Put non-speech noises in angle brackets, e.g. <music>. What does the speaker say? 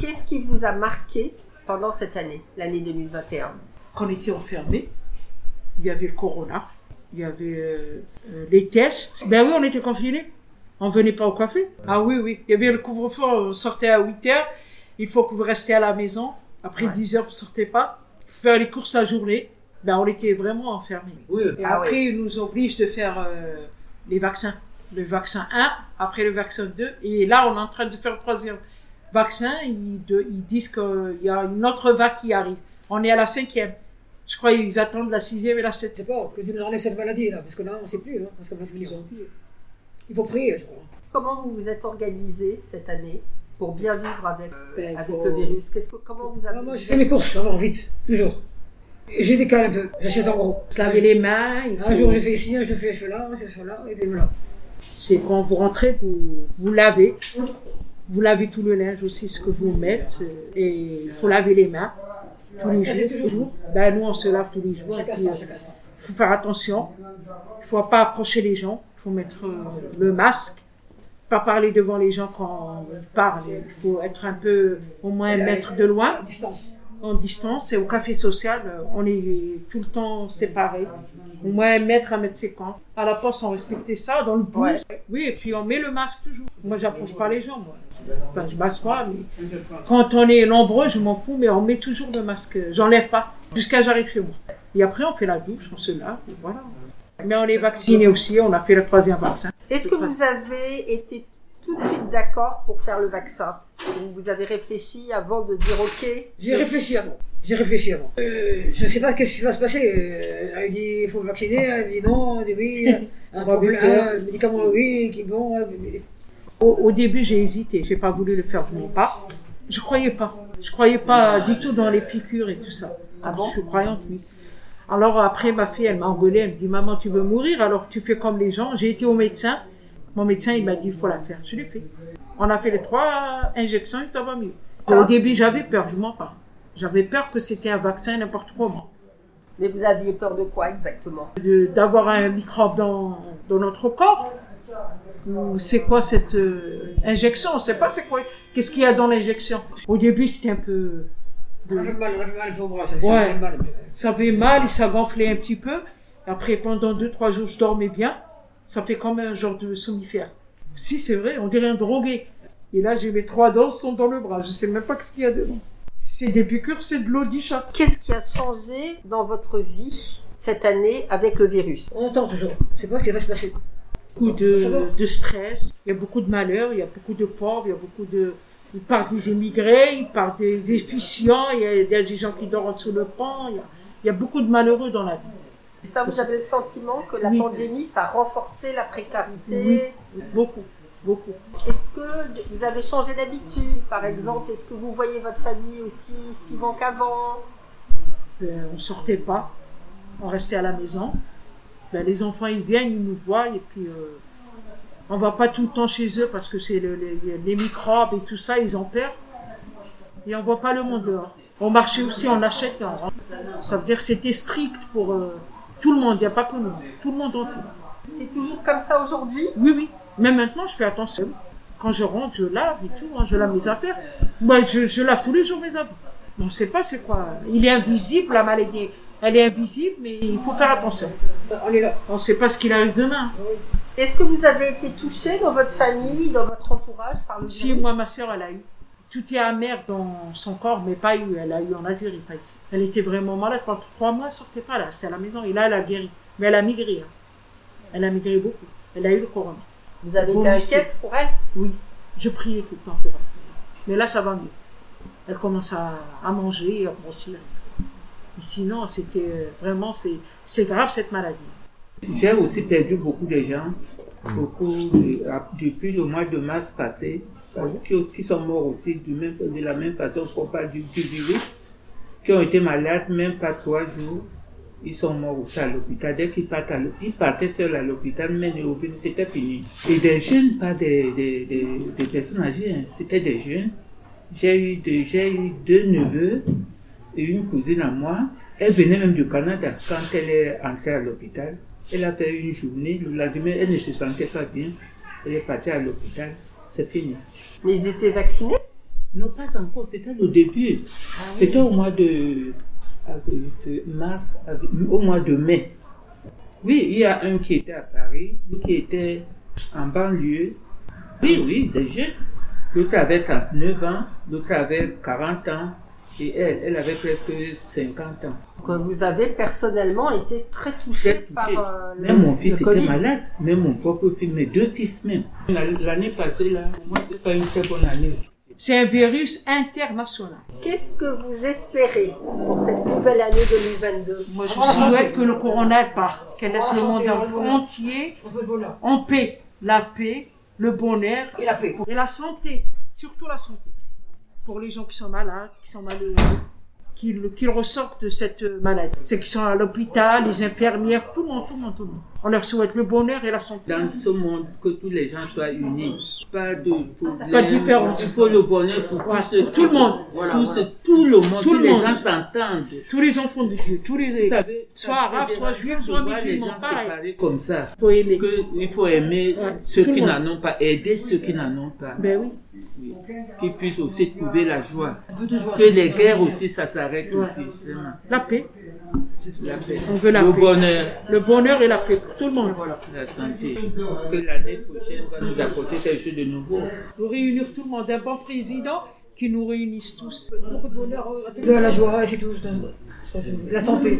Qu'est-ce qui vous a marqué pendant cette année, l'année 2021 Quand on était enfermés, il y avait le corona, il y avait euh, euh, les tests. Ben oui, on était confinés. On venait pas au café. Ah oui, oui. Il y avait le couvre-feu, on sortait à 8 heures. Il faut que vous restiez à la maison. Après Ouais. 10 heures, vous sortez pas. Faire les courses la journée. Ben, on était vraiment enfermés. Oui, Et Ah après, ils nous obligent de faire euh, les vaccins. Le vaccin 1, après le vaccin 2. Et là, on est en train de faire le troisième vaccin. Ils, de- ils disent qu'il y a une autre vague qui arrive. On est à la cinquième. Je crois qu'ils attendent la sixième et la Je sais septième. pas, que Dieu nous enlève cette maladie là, parce que là on sait plus. Hein, parce il faut prier, je crois. Comment vous vous êtes organisé cette année pour bien vivre avec, Ben, avec faut- le virus? Que, Comment vous avez moi je fais mes courses avant, vite, toujours. J'ai décalé un peu, j'achète en gros. Se laver les mains. Un jour je fais ici, un jour je fais là, je fais là, et puis voilà. C'est quand vous rentrez, vous, vous lavez. Vous lavez tout le linge aussi, ce que vous mettez. Et il faut laver les mains tous les Ah, jours. toujours. Ben, nous, on se lave tous les jours. Euh. Il faut faire attention. Il faut pas approcher les gens. Il faut mettre euh, le masque. Pas parler devant les gens quand on parle. Il faut être un peu, au moins un mètre de loin, en distance. Et au café social, euh, on est tout le temps séparés. Au moins un mètre, un mètre cinquante. À la poste, on respectait ça. Dans le bus, Ouais. oui, et puis on met le masque toujours. Moi, j'approche pas les gens, moi. Enfin, je masse pas, mais quand on est nombreux, je m'en fous, mais on met toujours le masque. J'enlève pas jusqu'à j'arrive chez moi. Et après, on fait la douche, on se lave, et voilà. Mais on est vacciné aussi, on a fait le troisième vaccin. Est-ce que vous avez été tout de suite d'accord pour faire le vaccin Ou vous avez réfléchi avant de dire OK J'ai réfléchi avant. J'ai réfléchi avant. Euh, je sais pas qu'est-ce qui va se passer. Euh, elle dit il faut vacciner, elle dit non, elle dit oui. <laughs> Un, problème, un médicament oui, qui bon. euh, Au, au début, j'ai hésité, j'ai pas voulu le faire de mon pas. Je croyais pas. Je croyais pas du tout dans les piqûres et tout ça. Ah bon? Je suis croyante, oui. Alors après, ma fille, elle m'a engueulée, elle me dit, maman, tu veux mourir, alors tu fais comme les gens. J'ai été au médecin. Mon médecin, il m'a dit, il faut la faire. Je l'ai fait. On a fait les trois injections et ça va mieux. Au début, j'avais peur, je mens pas. J'avais peur que c'était un vaccin n'importe comment. Mais vous aviez peur de quoi exactement? De- D'avoir un microbe dans, dans notre corps? Ou c'est quoi cette euh, injection? On sait pas c'est quoi. Qu'est-ce qu'il y a dans l'injection? Au début, c'était un peu... On a fait mal, on a fait mal au bras, ça, Ouais. ça fait mal. Ça fait mal et ça gonflait un petit peu. Après, pendant deux, trois jours, je dormais bien. Ça fait comme un genre de somnifère. Si, c'est vrai, on dirait un drogué. Et là, j'ai mes trois dents sont dans le bras. Je sais même pas ce qu'il y a dedans. C'est des piqûres, c'est de l'eau du chat. Qu'est-ce qui a changé dans votre vie cette année avec le virus? On attend toujours. Sait pas ce qui va se passer? Beaucoup de, de stress. Il y a beaucoup de malheurs. Il y a beaucoup de pauvres. Il y a beaucoup de... Ils parlent des émigrés, ils parlent des efficients. Il y a, il y a des gens qui dorment sous le pont. Il y a, il y a beaucoup de malheureux dans la vie. Ça, vous avez le sentiment que la Oui. pandémie, ça a renforcé la précarité Oui. Beaucoup, beaucoup. Est-ce que vous avez changé d'habitude, par exemple? Est-ce que vous voyez votre famille aussi souvent qu'avant? Ben, on sortait pas, on restait à la maison. Ben, les enfants, ils viennent, ils nous voient, et puis euh, on va pas tout le temps chez eux parce que c'est le- les, les microbes et tout ça, ils ont peur. Et on voit pas le monde dehors. Au marché aussi, on achète. Ça veut dire que c'était strict pour euh, tout le monde, il n'y a pas que nous, tout le monde entier. C'est toujours comme ça aujourd'hui? Oui, oui. Mais maintenant, je fais attention. Quand je rentre, je lave et tout, hein, je lave mes affaires. Moi, je, je lave tous les jours mes affaires. On ne sait pas c'est quoi. Il est invisible, la maladie. Elle est invisible, mais il faut faire attention. On là. On ne sait pas ce qu'il arrive demain. Est-ce que vous avez été touché dans votre famille, dans votre entourage par le Si virus? moi, ma soeur, elle a eu. Tout est amer dans son corps, mais pas eu. Elle a eu en Algérie, pas ici. Elle était vraiment malade. Pendant trois mois, elle sortait pas là. C'était à la maison. Et là, elle a guéri. Mais elle a migré. hein. Elle a migré beaucoup. Elle a eu le corona. Vous avez été inquiète pour elle? Oui, je priais tout le temps pour elle. Mais là, ça va mieux. Elle commence à, à manger et à grossir. Et sinon, c'était vraiment, c'est c'est grave cette maladie. J'ai aussi perdu beaucoup de gens, beaucoup de- à- depuis le mois de mars passé, qui, qui sont morts aussi même- de la même façon qu'on parle du, du virus, qui ont été malades même pas trois jours. Ils sont morts aussi à l'hôpital. Dès qu'ils partent l'hôpital, ils partaient seuls à l'hôpital, mais le hôpital, c'était fini. Et des jeunes, pas des, des, des, des personnes âgées, hein. c'était des jeunes. J'ai eu, de- j'ai eu deux neveux et une cousine à moi. Elle venait même du Canada quand elle est entrée à l'hôpital. Elle a fait une journée. Le lendemain, elle ne se sentait pas bien. Elle est partie à l'hôpital. C'est fini. Mais ils étaient vaccinés? Non, pas encore, c'était le début. C'était au mois de mars, au mois de mai. Oui, il y a un qui était à Paris, qui était en banlieue. Oui, oui, des jeunes. L'autre avait 39 ans, l'autre avait 40 ans, et elle, elle avait presque 50 ans. Donc, vous avez personnellement été très touché, par euh, le, Même mon fils était Covid. malade, même mon propre fils, mes deux fils même. L'année passée, là, pour moi, c'est pas une très bonne année. C'est un virus international. Qu'est-ce que vous espérez pour cette nouvelle année 2022 Moi, je Ah, souhaite que le corona part, qu'elle laisse Ah, le monde bonheur. entier en paix. La paix, le bonheur Et la paix. et la santé. Surtout la santé. Pour les gens qui sont malades, qui sont malheureux, qu'ils ressortent de cette maladie. Ceux qui sont à l'hôpital, les infirmières, tout le monde, tout le monde, tout le monde. On leur souhaite le bonheur et la santé. Dans ce monde, que tous les gens soient unis. Pas de problème. Pas de différence. Il faut le bonheur pour Ouais, tous pour tout le monde. Voilà, Tout, voilà. tout le monde, Tout tous le les monde. gens s'entendent. Tous les enfants de Dieu, tous les... Soit ça soit de soit voir les musulman, gens pareil. comme ça. faut aimer. Que, il faut aimer Ouais, ceux qui n'en ont pas, aider ceux qui n'en ont pas. Ben oui. Qu'ils puissent aussi trouver la joie. Que les guerres aussi, ça s'arrête Ouais. aussi. vraiment. La paix. La paix. On veut la le paix. bonheur, Le bonheur et la paix pour tout le monde. Voilà. la santé. Que l'année prochaine va nous apporter quelque chose de nouveau. Nous réunir tout le monde, un bon président qui nous réunisse tous. Beaucoup de bonheur, à tout- de la joie, et c'est tout. La santé.